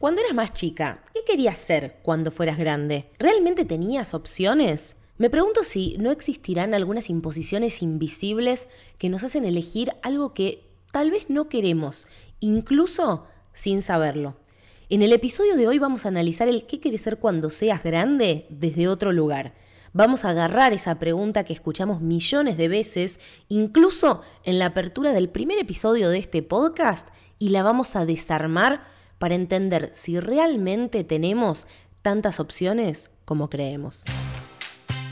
Cuando eras más chica, ¿qué querías ser cuando fueras grande? ¿Realmente tenías opciones? Me pregunto si no existirán algunas imposiciones invisibles que nos hacen elegir algo que tal vez no queremos, incluso sin saberlo. En el episodio de hoy vamos a analizar el qué quieres ser cuando seas grande desde otro lugar. Vamos a agarrar esa pregunta que escuchamos millones de veces, incluso en la apertura del primer episodio de este podcast, y la vamos a desarmar para entender si realmente tenemos tantas opciones como creemos.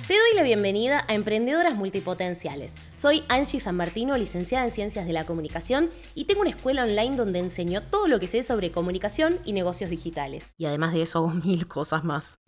Te doy la bienvenida a Emprendedoras Multipotenciales. Soy Angie San Martino, licenciada en Ciencias de la Comunicación y tengo una escuela online donde enseño todo lo que sé sobre comunicación y negocios digitales. Y además de eso hago mil cosas más.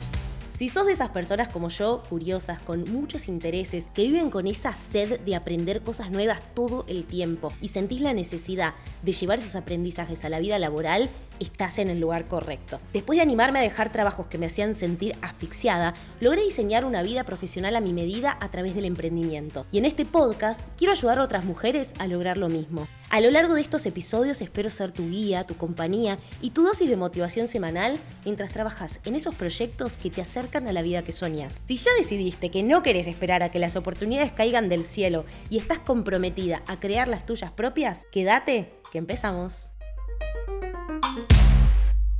Si sos de esas personas como yo, curiosas, con muchos intereses, que viven con esa sed de aprender cosas nuevas todo el tiempo y sentís la necesidad de llevar esos aprendizajes a la vida laboral, estás en el lugar correcto. Después de animarme a dejar trabajos que me hacían sentir asfixiada, logré diseñar una vida profesional a mi medida a través del emprendimiento. Y en este podcast quiero ayudar a otras mujeres a lograr lo mismo. A lo largo de estos episodios espero ser tu guía, tu compañía y tu dosis de motivación semanal mientras trabajas en esos proyectos que te acercan a la vida que soñas. Si ya decidiste que no querés esperar a que las oportunidades caigan del cielo y estás comprometida a crear las tuyas propias, quédate que empezamos.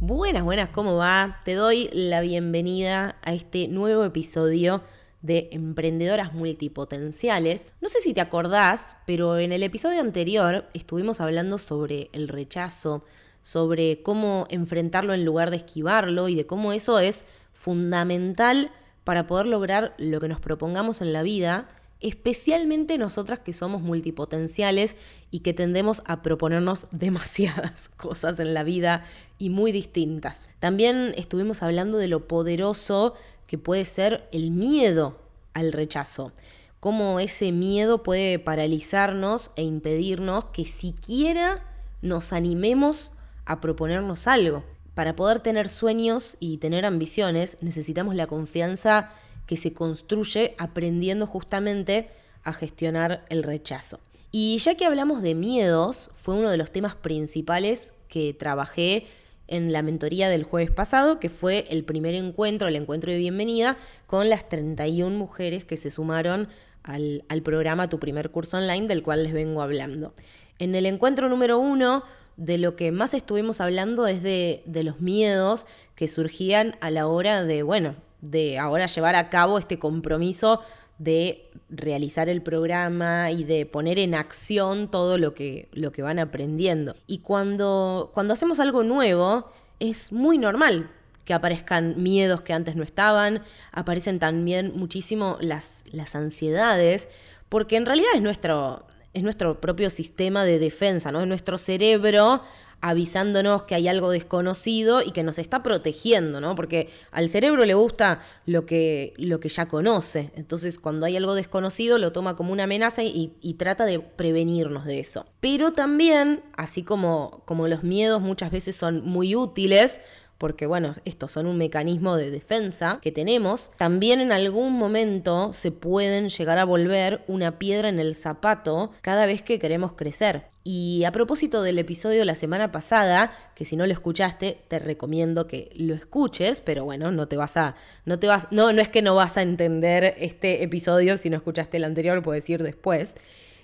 Buenas, buenas, ¿cómo va? Te doy la bienvenida a este nuevo episodio de Emprendedoras Multipotenciales. No sé si te acordás, pero en el episodio anterior estuvimos hablando sobre el rechazo, sobre cómo enfrentarlo en lugar de esquivarlo y de cómo eso es fundamental para poder lograr lo que nos propongamos en la vida, especialmente nosotras que somos multipotenciales y que tendemos a proponernos demasiadas cosas en la vida y muy distintas. También estuvimos hablando de lo poderoso que puede ser el miedo al rechazo. Cómo ese miedo puede paralizarnos e impedirnos que siquiera nos animemos a proponernos algo. Para poder tener sueños y tener ambiciones necesitamos la confianza que se construye aprendiendo justamente a gestionar el rechazo. Y ya que hablamos de miedos, fue uno de los temas principales que trabajé en la mentoría del jueves pasado, que fue el primer encuentro, el encuentro de bienvenida, con las 31 mujeres que se sumaron al, programa Tu primer curso online, del cual les vengo hablando. En el encuentro número uno, de lo que más estuvimos hablando es de, de los miedos que surgían a la hora de, bueno, de ahora llevar a cabo este compromiso de realizar el programa y de poner en acción todo lo que, lo que van aprendiendo. Y cuando, cuando hacemos algo nuevo, es muy normal que aparezcan miedos que antes no estaban, aparecen también muchísimo las, las ansiedades, porque en realidad es nuestro, es nuestro propio sistema de defensa, ¿no? Es nuestro cerebro avisándonos que hay algo desconocido y que nos está protegiendo, ¿no? Porque al cerebro le gusta lo que, lo que ya conoce. Entonces, cuando hay algo desconocido, lo toma como una amenaza y, y trata de prevenirnos de eso. Pero también, así como, como los miedos muchas veces son muy útiles, porque bueno, estos son un mecanismo de defensa que tenemos, también en algún momento se pueden llegar a volver una piedra en el zapato cada vez que queremos crecer. Y a propósito del episodio de la semana pasada, que si no lo escuchaste, te recomiendo que lo escuches, pero bueno, no te vas a no te vas no no es que no vas a entender este episodio si no escuchaste el anterior, puedes ir después.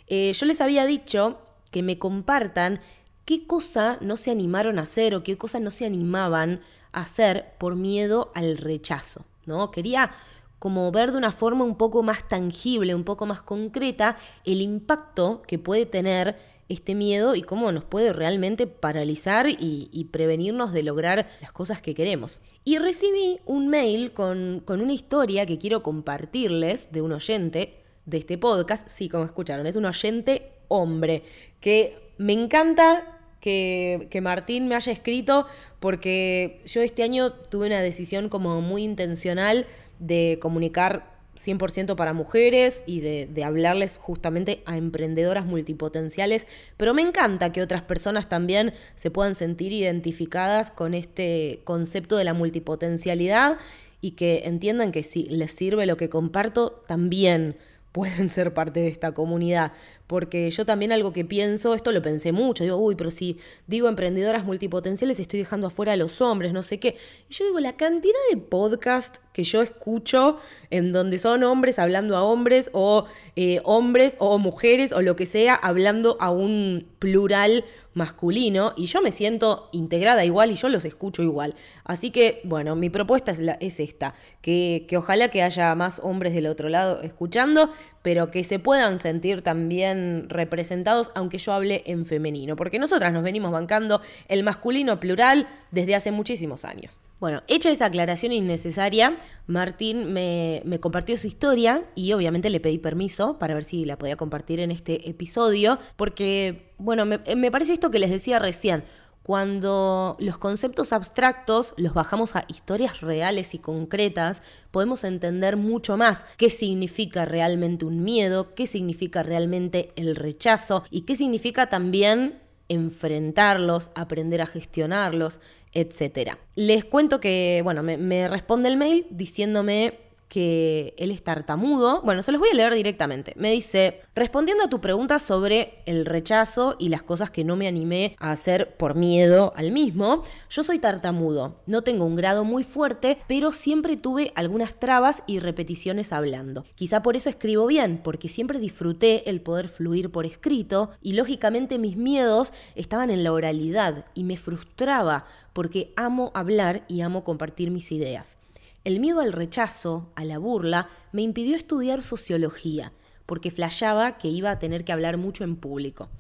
Eh, yo les había dicho que me compartan qué cosa no se animaron a hacer o qué cosa no se animaban a hacer por miedo al rechazo, ¿no? Quería como ver de una forma un poco más tangible, un poco más concreta, el impacto que puede tener este miedo y cómo nos puede realmente paralizar y, prevenirnos de lograr las cosas que queremos. Y recibí un mail con, con una historia que quiero compartirles de un oyente de este podcast. Sí, como escucharon, es un oyente hombre que me encanta que, Martín me haya escrito porque yo este año tuve una decisión como muy intencional de comunicar 100% para mujeres y de, de, hablarles justamente a emprendedoras multipotenciales, pero me encanta que otras personas también se puedan sentir identificadas con este concepto de la multipotencialidad y que entiendan que si les sirve lo que comparto, también pueden ser parte de esta comunidad. Porque yo también algo que pienso, esto lo pensé mucho, digo, uy, pero si digo emprendedoras multipotenciales estoy dejando afuera a los hombres, no sé qué. Y yo digo, la cantidad de podcast que yo escucho en donde son hombres hablando a hombres o eh, hombres o mujeres o lo que sea hablando a un plural masculino y yo me siento integrada igual y yo los escucho igual. Así que, bueno, mi propuesta es, es esta, que, que ojalá que haya más hombres del otro lado escuchando, pero que se puedan sentir también representados, aunque yo hable en femenino, porque nosotras nos venimos bancando el masculino plural desde hace muchísimos años. Bueno, hecha esa aclaración innecesaria, Martín me, compartió su historia y obviamente le pedí permiso para ver si la podía compartir en este episodio, porque, bueno, me, parece esto que les decía recién. Cuando los conceptos abstractos los bajamos a historias reales y concretas, podemos entender mucho más qué significa realmente un miedo, qué significa realmente el rechazo y qué significa también enfrentarlos, aprender a gestionarlos, etc. Les cuento que, bueno, me, me responde el mail diciéndome que él es tartamudo. Bueno, se los voy a leer directamente. Me dice, respondiendo a tu pregunta sobre el rechazo y las cosas que no me animé a hacer por miedo al mismo, yo soy tartamudo. No tengo un grado muy fuerte, pero siempre tuve algunas trabas y repeticiones hablando. Quizá por eso escribo bien, porque siempre disfruté el poder fluir por escrito y lógicamente mis miedos estaban en la oralidad y me frustraba porque amo hablar y amo compartir mis ideas. El miedo al rechazo, a la burla, me impidió estudiar sociología, porque flashaba que iba a tener que hablar mucho en público.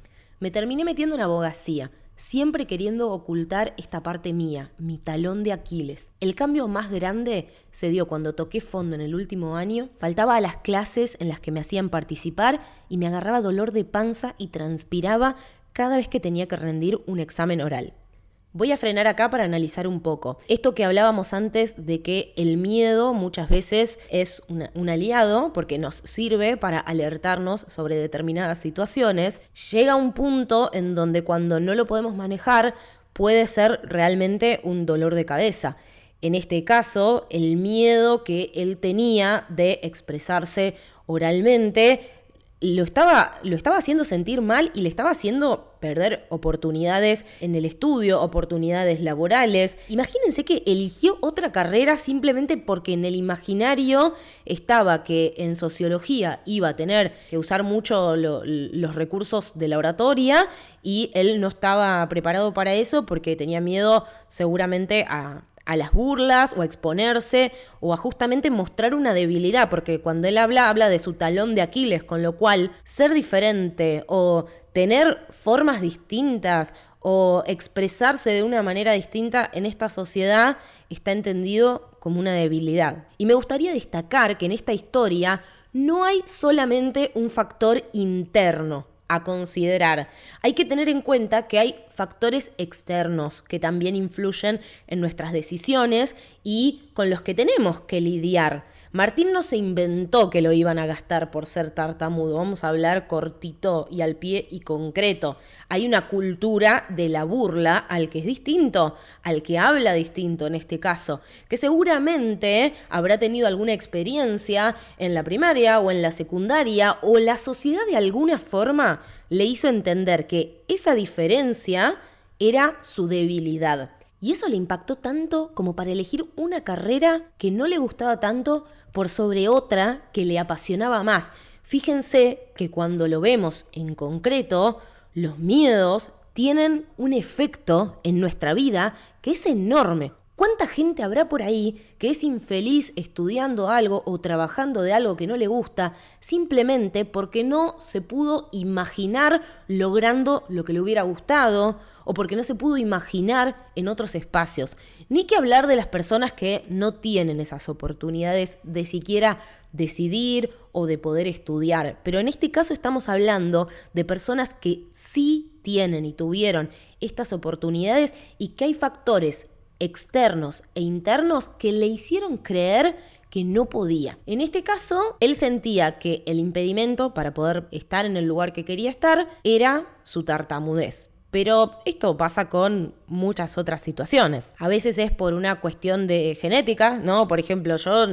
Me terminé metiendo en abogacía, siempre queriendo ocultar esta parte mía, mi talón de Aquiles. El cambio más grande se dio cuando toqué fondo en el último año, faltaba a las clases en las que me hacían participar y me agarraba dolor de panza y transpiraba cada vez que tenía que rendir un examen oral. Voy a frenar acá para analizar un poco. Esto que hablábamos antes de que el miedo muchas veces es un aliado porque nos sirve para alertarnos sobre determinadas situaciones, llega un punto en donde cuando no lo podemos manejar puede ser realmente un dolor de cabeza. En este caso, el miedo que él tenía de expresarse oralmente lo estaba, lo estaba haciendo sentir mal y le estaba haciendo perder oportunidades en el estudio, oportunidades laborales. Imagínense que eligió otra carrera simplemente porque en el imaginario estaba que en sociología iba a tener que usar mucho los recursos de la oratoria y él no estaba preparado para eso porque tenía miedo seguramente a a las burlas o a exponerse o a justamente mostrar una debilidad, porque cuando él habla, habla de su talón de Aquiles, con lo cual ser diferente o tener formas distintas o expresarse de una manera distinta en esta sociedad está entendido como una debilidad. Y me gustaría destacar que en esta historia no hay solamente un factor interno, a considerar. Hay que tener en cuenta que hay factores externos que también influyen en nuestras decisiones y con los que tenemos que lidiar. Martín no se inventó que lo iban a gastar por ser tartamudo, vamos a hablar cortito y al pie y concreto. Hay una cultura de la burla al que es distinto, al que habla distinto en este caso, que seguramente habrá tenido alguna experiencia en la primaria o en la secundaria o la sociedad de alguna forma le hizo entender que esa diferencia era su debilidad. Y eso le impactó tanto como para elegir una carrera que no le gustaba tanto por sobre otra que le apasionaba más. Fíjense que cuando lo vemos en concreto, los miedos tienen un efecto en nuestra vida que es enorme. ¿Cuánta gente habrá por ahí que es infeliz estudiando algo o trabajando de algo que no le gusta simplemente porque no se pudo imaginar logrando lo que le hubiera gustado o porque no se pudo imaginar en otros espacios. Ni que hablar de las personas que no tienen esas oportunidades de siquiera decidir o de poder estudiar. Pero en este caso estamos hablando de personas que sí tienen y tuvieron estas oportunidades y que hay factores externos e internos que le hicieron creer que no podía. En este caso, él sentía que el impedimento para poder estar en el lugar que quería estar era su tartamudez. Pero esto pasa con muchas otras situaciones. A veces es por una cuestión de genética, ¿no? Por ejemplo, yo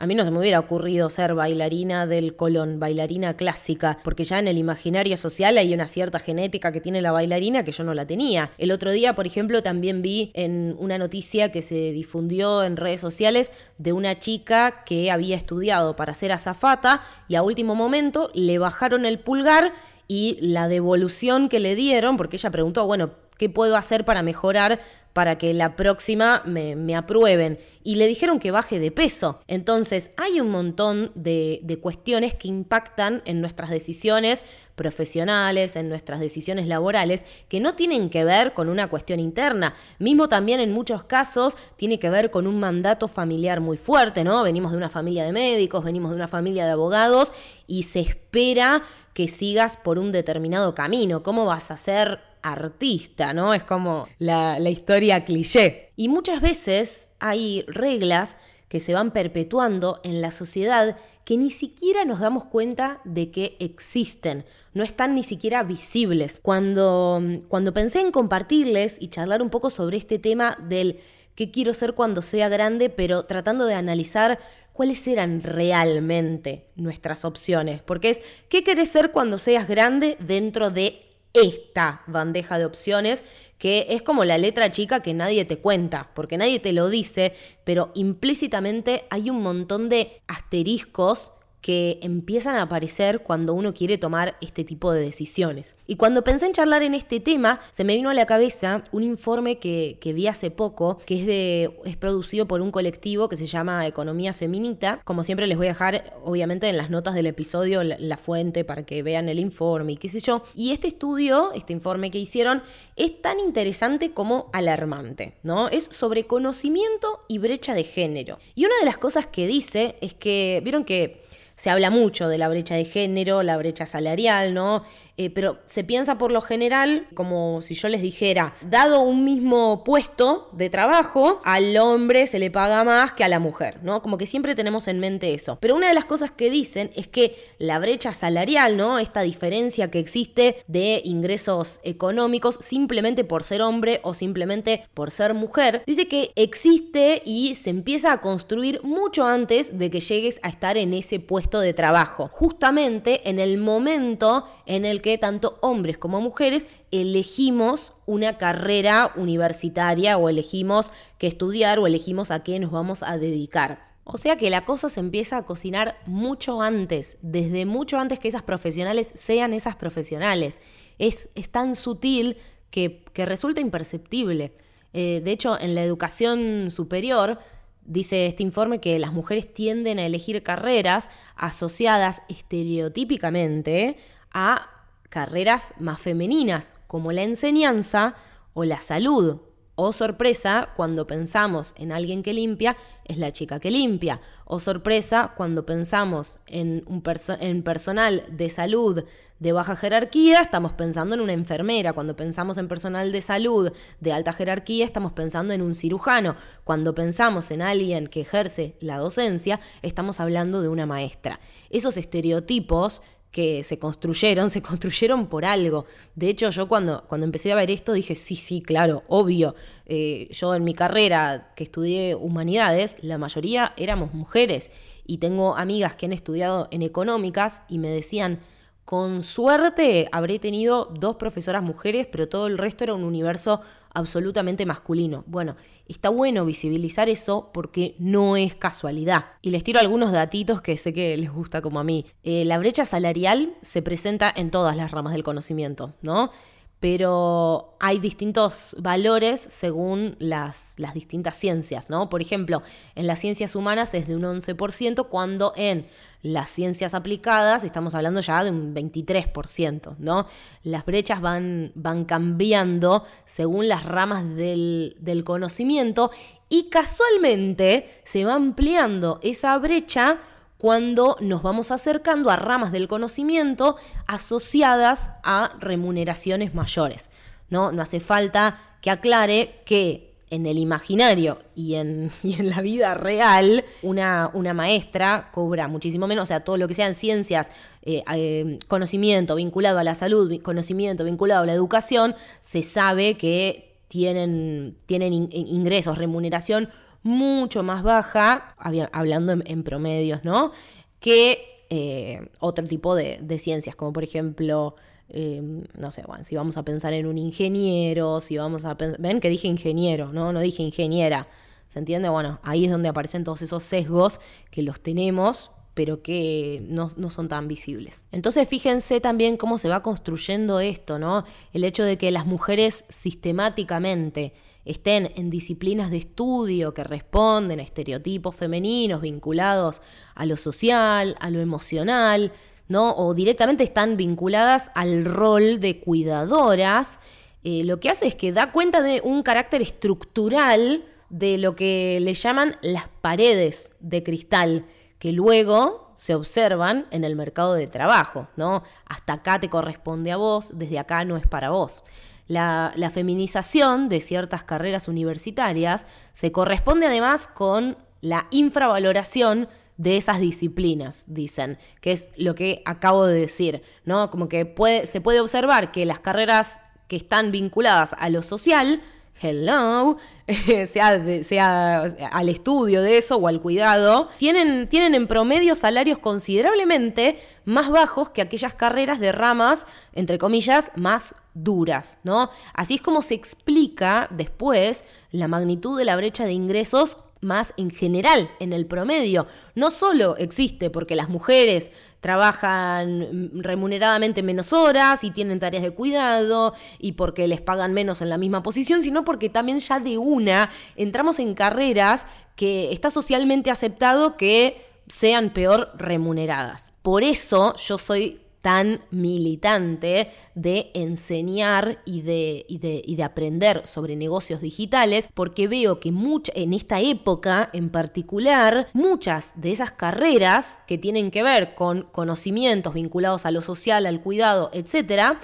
A mí no se me hubiera ocurrido ser bailarina del Colón, bailarina clásica, porque ya en el imaginario social hay una cierta genética que tiene la bailarina que yo no la tenía. El otro día, por ejemplo, también vi en una noticia que se difundió en redes sociales de una chica que había estudiado para ser azafata y a último momento le bajaron el pulgar y la devolución que le dieron, porque ella preguntó, bueno, ¿qué puedo hacer para mejorar para que la próxima me, aprueben. Y le dijeron que baje de peso. Entonces hay un montón de, de cuestiones que impactan en nuestras decisiones profesionales, en nuestras decisiones laborales, que no tienen que ver con una cuestión interna. Mismo también en muchos casos tiene que ver con un mandato familiar muy fuerte, ¿no? Venimos de una familia de médicos, venimos de una familia de abogados y se espera que sigas por un determinado camino. ¿Cómo vas a ser artista, ¿no? Es como la, historia cliché. Y muchas veces hay reglas que se van perpetuando en la sociedad que ni siquiera nos damos cuenta de que existen, no están ni siquiera visibles. Cuando, cuando pensé en compartirles y charlar un poco sobre este tema del qué quiero ser cuando sea grande, pero tratando de analizar cuáles eran realmente nuestras opciones, porque es qué querés ser cuando seas grande dentro de esta bandeja de opciones, que es como la letra chica que nadie te cuenta, porque nadie te lo dice, pero implícitamente hay un montón de asteriscos que empiezan a aparecer cuando uno quiere tomar este tipo de decisiones. Y cuando pensé en charlar en este tema, se me vino a la cabeza un informe que, vi hace poco, que es, de, es producido por un colectivo que se llama Economía Feminita. Como siempre les voy a dejar, obviamente, en las notas del episodio la, la fuente para que vean el informe y qué sé yo. Y este estudio, este informe que hicieron, es tan interesante como alarmante, ¿no? Es sobre conocimiento y brecha de género. Y una de las cosas que dice es que, vieron que se habla mucho de la brecha de género, la brecha salarial, ¿no? Eh, pero se piensa por lo general como si yo les dijera, dado un mismo puesto de trabajo, al hombre se le paga más que a la mujer, ¿no? Como que siempre tenemos en mente eso. Pero una de las cosas que dicen es que la brecha salarial, ¿no? Esta diferencia que existe de ingresos económicos simplemente por ser hombre o simplemente por ser mujer, dice que existe y se empieza a construir mucho antes de que llegues a estar en ese puesto de trabajo. Justamente en el momento en el que tanto hombres como mujeres elegimos una carrera universitaria o elegimos qué estudiar o elegimos a qué nos vamos a dedicar. O sea que la cosa se empieza a cocinar mucho antes, desde mucho antes que esas profesionales sean esas profesionales. Es, tan sutil que, resulta imperceptible. Eh, de hecho, en la educación superior, dice este informe que las mujeres tienden a elegir carreras asociadas estereotípicamente a carreras más femeninas, como la enseñanza o la salud. O sorpresa, cuando pensamos en alguien que limpia, es la chica que limpia. O sorpresa, cuando pensamos en, un en personal de salud de baja jerarquía, estamos pensando en una enfermera. Cuando pensamos en personal de salud de alta jerarquía, estamos pensando en un cirujano. Cuando pensamos en alguien que ejerce la docencia, estamos hablando de una maestra. Esos estereotipos que se construyeron, se construyeron por algo. De hecho, yo cuando, cuando empecé a ver esto dije, sí, sí, claro, obvio. Eh, yo en mi carrera que estudié humanidades, la mayoría éramos mujeres y tengo amigas que han estudiado en económicas y me decían, con suerte habré tenido dos profesoras mujeres, pero todo el resto era un universo absolutamente masculino. Bueno, está bueno visibilizar eso porque no es casualidad. Y les tiro algunos datitos que sé que les gusta como a mí. Eh, la brecha salarial se presenta en todas las ramas del conocimiento, ¿no? Pero hay distintos valores según las, las, distintas ciencias, ¿no? Por ejemplo, en las ciencias humanas es de un 11%, cuando en las ciencias aplicadas estamos hablando ya de un 23%, ¿no? Las brechas van, van cambiando según las ramas del, del conocimiento y casualmente se va ampliando esa brecha cuando nos vamos acercando a ramas del conocimiento asociadas a remuneraciones mayores. No, no hace falta que aclare que en el imaginario y en, en la vida real, una, una, maestra cobra muchísimo menos, o sea, todo lo que sean ciencias, eh, eh, conocimiento vinculado a la salud, conocimiento vinculado a la educación, se sabe que tienen, tienen ingresos, remuneración mucho más baja, hablando en, promedios, ¿no? Que eh, otro tipo de, ciencias, como por ejemplo, em, no sé, bueno, si vamos a pensar en un ingeniero, si vamos a pensar, ven que dije ingeniero, ¿no? No dije ingeniera. ¿Se entiende? Bueno, ahí es donde aparecen todos esos sesgos que los tenemos pero que no, son tan visibles. Entonces fíjense también cómo se va construyendo esto, ¿no? El hecho de que las mujeres sistemáticamente estén en disciplinas de estudio que responden a estereotipos femeninos vinculados a lo social, a lo emocional, ¿no? O directamente están vinculadas al rol de cuidadoras, eh, lo que hace es que da cuenta de un carácter estructural de lo que le llaman las paredes de cristal que luego se observan en el mercado de trabajo, ¿no? Hasta acá te corresponde a vos, desde acá no es para vos. La, feminización de ciertas carreras universitarias se corresponde además con la infravaloración de esas disciplinas, dicen, que es lo que acabo de decir, ¿no? Como que se puede observar que las carreras que están vinculadas a lo social hello, sea, sea, al estudio de eso o al cuidado, tienen, tienen en promedio salarios considerablemente más bajos que aquellas carreras de ramas, entre comillas, más duras, ¿no? Así es como se explica después la magnitud de la brecha de ingresos más en general, en el promedio. No solo existe porque las mujeres trabajan remuneradamente menos horas y tienen tareas de cuidado y porque les pagan menos en la misma posición, sino porque también ya de una entramos en carreras que está socialmente aceptado que sean peor remuneradas. Por eso yo soy tan militante de enseñar y de, de, aprender sobre negocios digitales, porque veo que en esta época en particular, muchas de esas carreras que tienen que ver con conocimientos vinculados a lo social, al cuidado, etc.,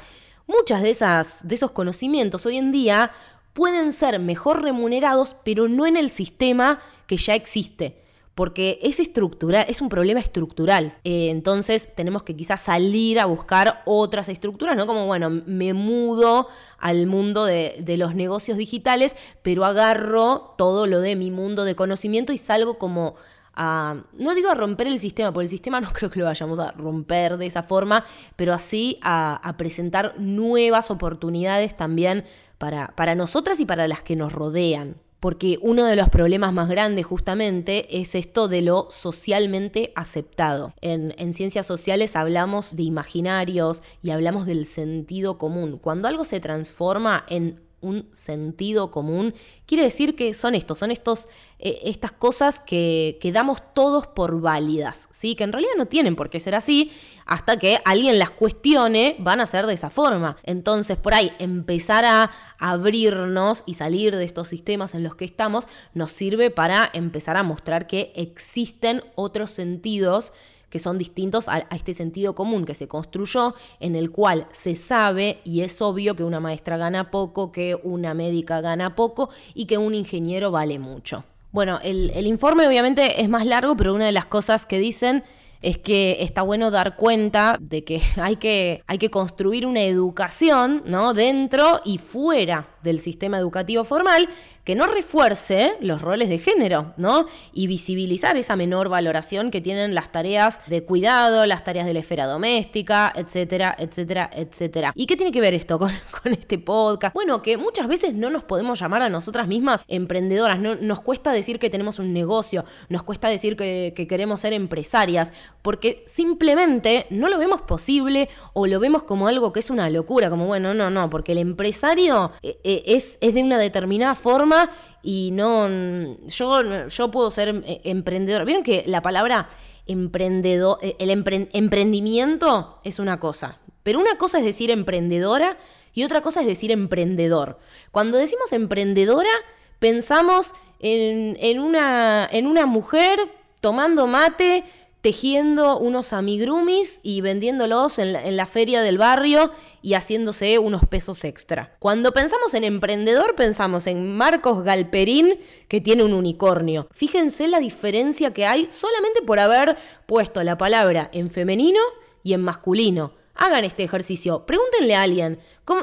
muchas de, esas, de esos conocimientos hoy en día pueden ser mejor remunerados, pero no en el sistema que ya existe porque es estructural, es un problema estructural. Eh, entonces tenemos que quizás salir a buscar otras estructuras, ¿no? Como, bueno, me mudo al mundo de, los negocios digitales, pero agarro todo lo de mi mundo de conocimiento y salgo como a, no digo a romper el sistema, porque el sistema no creo que lo vayamos a romper de esa forma, pero así a, presentar nuevas oportunidades también para, para nosotras y para las que nos rodean porque uno de los problemas más grandes justamente es esto de lo socialmente aceptado. En, ciencias sociales hablamos de imaginarios y hablamos del sentido común. Cuando algo se transforma en un sentido común, quiere decir que son estos, son estos, eh, estas cosas que, que, damos todos por válidas, ¿sí? que en realidad no tienen por qué ser así, hasta que alguien las cuestione, van a ser de esa forma. Entonces, por ahí, empezar a abrirnos y salir de estos sistemas en los que estamos, nos sirve para empezar a mostrar que existen otros sentidos que son distintos a, este sentido común que se construyó, en el cual se sabe y es obvio que una maestra gana poco, que una médica gana poco y que un ingeniero vale mucho. Bueno, el, el informe obviamente es más largo, pero una de las cosas que dicen es que está bueno dar cuenta de que hay que, hay que construir una educación ¿no? dentro y fuera del sistema educativo formal que no refuerce los roles de género, ¿no? Y visibilizar esa menor valoración que tienen las tareas de cuidado, las tareas de la esfera doméstica, etcétera, etcétera, etcétera. ¿Y qué tiene que ver esto con, este podcast? Bueno, que muchas veces no nos podemos llamar a nosotras mismas emprendedoras, no, nos cuesta decir que tenemos un negocio, nos cuesta decir que, que queremos ser empresarias, porque simplemente no lo vemos posible o lo vemos como algo que es una locura, como bueno, no, no, porque el empresario... Eh, eh, es, de una determinada forma y no. Yo, yo puedo ser eh, emprendedor. ¿Vieron que la palabra emprendedor, el emprendimiento es una cosa? Pero una cosa es decir emprendedora y otra cosa es decir emprendedor. Cuando decimos emprendedora, pensamos en, en, una, en una mujer tomando mate tejiendo unos amigrumis y vendiéndolos en la, feria del barrio y haciéndose unos pesos extra. Cuando pensamos en emprendedor, pensamos en Marcos Galperín, que tiene un unicornio. Fíjense la diferencia que hay solamente por haber puesto la palabra en femenino y en masculino. Hagan este ejercicio. Pregúntenle a alguien. ¿cómo,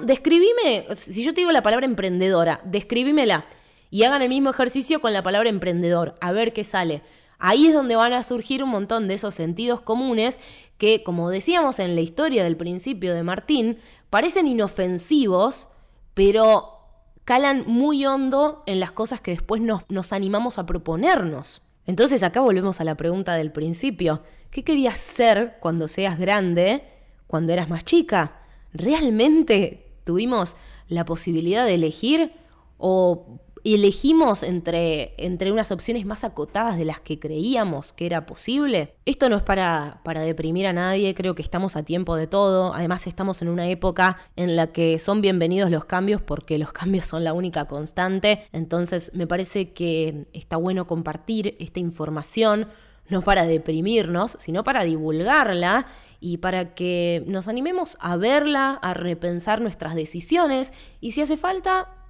si yo te digo la palabra emprendedora, describímela. y hagan el mismo ejercicio con la palabra emprendedor, a ver qué sale. Ahí es donde van a surgir un montón de esos sentidos comunes que, como decíamos en la historia del principio de Martín, parecen inofensivos, pero calan muy hondo en las cosas que después nos, nos animamos a proponernos. Entonces acá volvemos a la pregunta del principio. ¿Qué querías ser cuando seas grande, cuando eras más chica? ¿Realmente tuvimos la posibilidad de elegir o elegimos entre, entre unas opciones más acotadas de las que creíamos que era posible? Esto no es para, para deprimir a nadie, creo que estamos a tiempo de todo, además estamos en una época en la que son bienvenidos los cambios porque los cambios son la única constante, entonces me parece que está bueno compartir esta información no para deprimirnos, sino para divulgarla y para que nos animemos a verla, a repensar nuestras decisiones. Y si hace falta,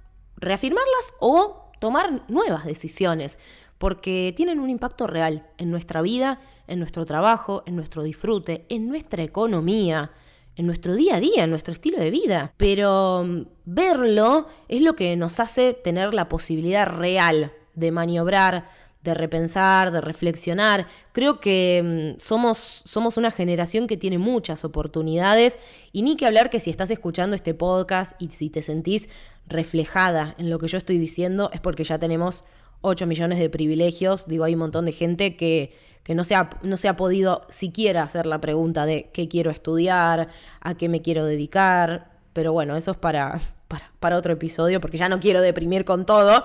reafirmarlas o tomar nuevas decisiones, porque tienen un impacto real en nuestra vida, en nuestro trabajo, en nuestro disfrute, en nuestra economía, en nuestro día a día, en nuestro estilo de vida. Pero mm, verlo es lo que nos hace tener la posibilidad real de maniobrar, de repensar, de reflexionar. Creo que mm, somos, somos una generación que tiene muchas oportunidades y ni que hablar que si estás escuchando este podcast y si te sentís reflejada en lo que yo estoy diciendo es porque ya tenemos 8 millones de privilegios. Digo, hay un montón de gente que, que no, se ha, no se ha podido siquiera hacer la pregunta de qué quiero estudiar, a qué me quiero dedicar. Pero bueno, eso es para, para, para otro episodio porque ya no quiero deprimir con todo.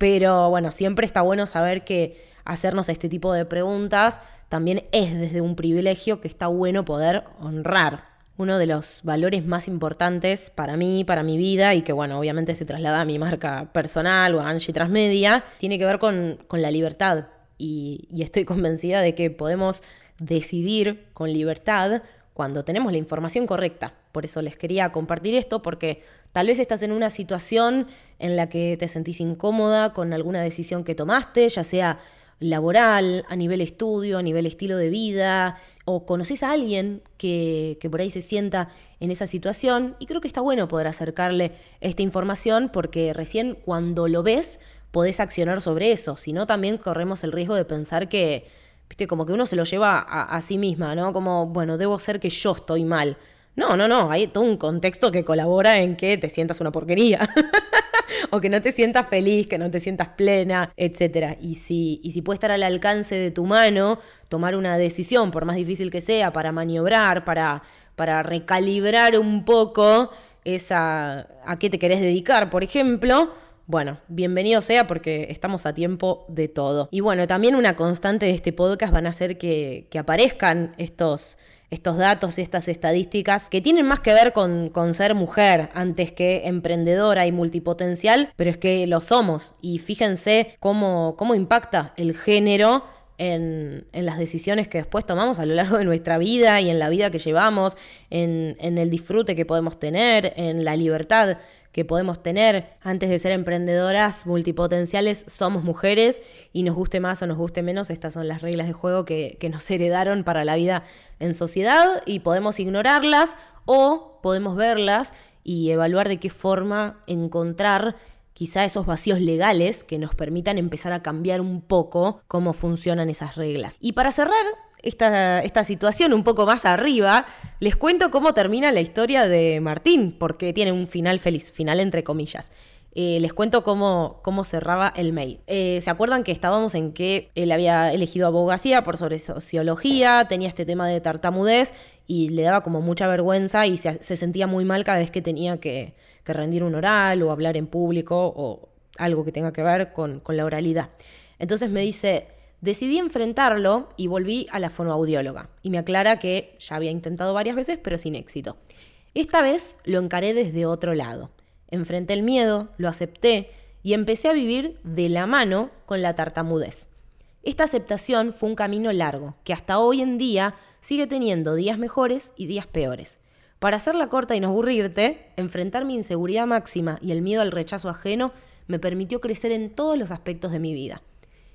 Pero bueno, siempre está bueno saber que hacernos este tipo de preguntas también es desde un privilegio que está bueno poder honrar. Uno de los valores más importantes para mí, para mi vida, y que bueno, obviamente se traslada a mi marca personal o a Angie Transmedia, tiene que ver con, la libertad. Y, y estoy convencida de que podemos decidir con libertad cuando tenemos la información correcta. Por eso les quería compartir esto, porque tal vez estás en una situación en la que te sentís incómoda con alguna decisión que tomaste, ya sea laboral, a nivel estudio, a nivel estilo de vida, o conoces a alguien que, que, por ahí se sienta en esa situación y creo que está bueno poder acercarle esta información porque recién cuando lo ves podés accionar sobre eso, si no también corremos el riesgo de pensar que, viste, como que uno se lo lleva a, a sí misma, ¿no? Como, bueno, debo ser que yo estoy mal. No, no, no, hay todo un contexto que colabora en que te sientas una porquería. o que no te sientas feliz, que no te sientas plena, etc. Y si, y si puede estar al alcance de tu mano tomar una decisión, por más difícil que sea, para maniobrar, para, para recalibrar un poco esa a qué te querés dedicar, por ejemplo, bueno, bienvenido sea porque estamos a tiempo de todo. Y bueno, también una constante de este podcast van a ser que, que aparezcan estos estos datos y estas estadísticas que tienen más que ver con, con, ser mujer antes que emprendedora y multipotencial, pero es que lo somos. Y fíjense cómo, cómo impacta el género en, en, las decisiones que después tomamos a lo largo de nuestra vida y en la vida que llevamos, en, en el disfrute que podemos tener, en la libertad que podemos tener antes de ser emprendedoras multipotenciales, somos mujeres y nos guste más o nos guste menos, estas son las reglas de juego que, que nos heredaron para la vida en sociedad y podemos ignorarlas o podemos verlas y evaluar de qué forma encontrar quizá esos vacíos legales que nos permitan empezar a cambiar un poco cómo funcionan esas reglas. Y para cerrar esta, esta, situación un poco más arriba, les cuento cómo termina la historia de Martín, porque tiene un final feliz, final entre comillas. Eh, les cuento cómo, cómo, cerraba el mail. Eh, ¿Se acuerdan que estábamos en que él había elegido abogacía por sobre sociología, tenía este tema de tartamudez y le daba como mucha vergüenza y se, sentía muy mal cada vez que tenía que, que, rendir un oral o hablar en público o algo que tenga que ver con, con la oralidad? Entonces me dice, Decidí enfrentarlo y volví a la fonoaudióloga. Y me aclara que ya había intentado varias veces, pero sin éxito. Esta vez lo encaré desde otro lado. Enfrenté el miedo, lo acepté y empecé a vivir de la mano con la tartamudez. Esta aceptación fue un camino largo, que hasta hoy en día sigue teniendo días mejores y días peores. Para hacerla corta y no aburrirte, enfrentar mi inseguridad máxima y el miedo al rechazo ajeno me permitió crecer en todos los aspectos de mi vida.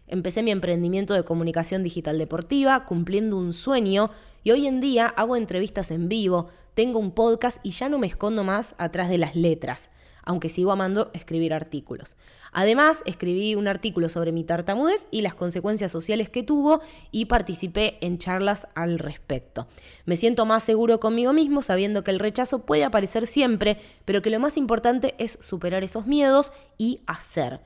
Empecé mi emprendimiento de comunicación digital deportiva cumpliendo un sueño y hoy en día hago entrevistas en vivo, tengo un podcast y ya no me escondo más atrás de las letras, aunque sigo amando escribir artículos. Además, escribí un artículo sobre mi tartamudez y las consecuencias sociales que tuvo y participé en charlas al respecto. Me siento más seguro conmigo mismo sabiendo que el rechazo puede aparecer siempre, pero que lo más importante es superar esos miedos y hacer.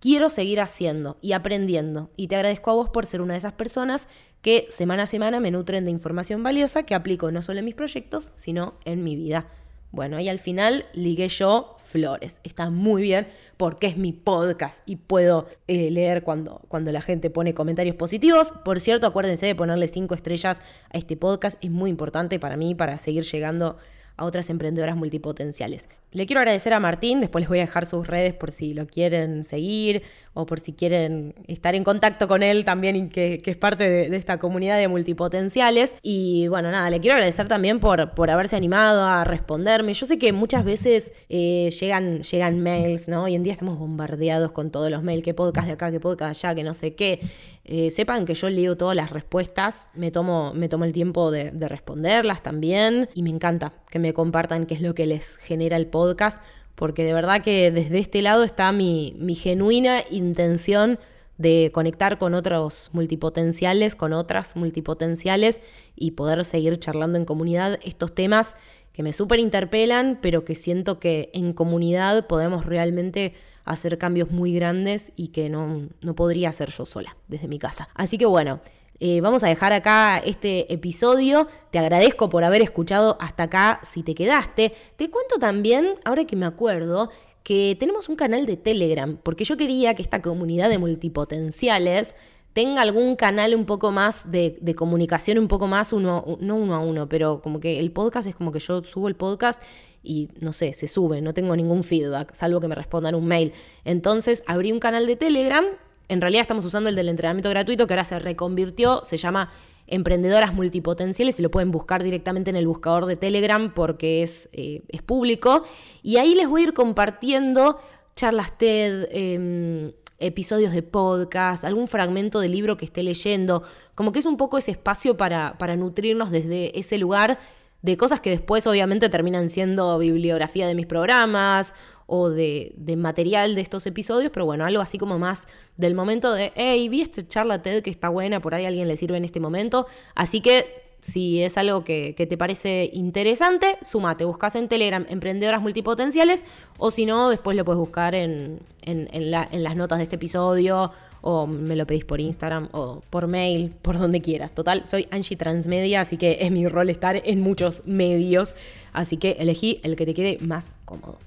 Quiero seguir haciendo y aprendiendo y te agradezco a vos por ser una de esas personas que semana a semana me nutren de información valiosa que aplico no solo en mis proyectos, sino en mi vida. Bueno, y al final ligué yo flores. Está muy bien porque es mi podcast y puedo eh, leer cuando, cuando la gente pone comentarios positivos. Por cierto, acuérdense de ponerle cinco estrellas a este podcast. Es muy importante para mí para seguir llegando otras emprendedoras multipotenciales. Le quiero agradecer a Martín, después les voy a dejar sus redes por si lo quieren seguir o por si quieren estar en contacto con él también, y que, es parte de, esta comunidad de multipotenciales. Y bueno, nada, le quiero agradecer también por, por haberse animado a responderme. Yo sé que muchas veces eh, llegan, llegan mails, ¿no? Hoy en día estamos bombardeados con todos los mails, qué podcast de acá, qué podcast allá, que no sé qué. Eh, sepan que yo leo todas las respuestas, me tomo, me tomo el tiempo de, de responderlas también y me encanta que me compartan qué es lo que les genera el podcast porque de verdad que desde este lado está mi, genuina intención de conectar con otros multipotenciales, con otras multipotenciales y poder seguir charlando en comunidad estos temas que me súper interpelan, pero que siento que en comunidad podemos realmente hacer cambios muy grandes y que no, no podría hacer yo sola desde mi casa. Así que bueno, eh, vamos a dejar acá este episodio. Te agradezco por haber escuchado hasta acá si te quedaste. Te cuento también, ahora que me acuerdo, que tenemos un canal de Telegram, porque yo quería que esta comunidad de multipotenciales tenga algún canal un poco más de, comunicación, un poco más uno, no uno a uno, pero como que el podcast es como que yo subo el podcast y no sé, se sube, no tengo ningún feedback, salvo que me respondan un mail. Entonces abrí un canal de Telegram en realidad estamos usando el del entrenamiento gratuito que ahora se reconvirtió, se llama Emprendedoras Multipotenciales y lo pueden buscar directamente en el buscador de Telegram porque es, eh, es público. Y ahí les voy a ir compartiendo charlas TED, em, episodios de podcast, algún fragmento del libro que esté leyendo, como que es un poco ese espacio para, para nutrirnos desde ese lugar de cosas que después obviamente terminan siendo bibliografía de mis programas o de, material de estos episodios, pero bueno, algo así como más del momento de, hey, vi esta charla TED que está buena, por ahí alguien le sirve en este momento. Así que si es algo que, te parece interesante, sumate, buscas en Telegram Emprendedoras Multipotenciales o si no, después lo puedes buscar en, en las notas de este episodio o me lo pedís por Instagram o por mail, por donde quieras. Total, soy Angie Transmedia, así que es mi rol estar en muchos medios, así que elegí el que te quede más cómodo.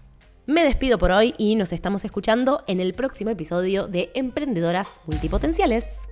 Me despido por hoy y nos estamos escuchando en el próximo episodio de Emprendedoras Multipotenciales.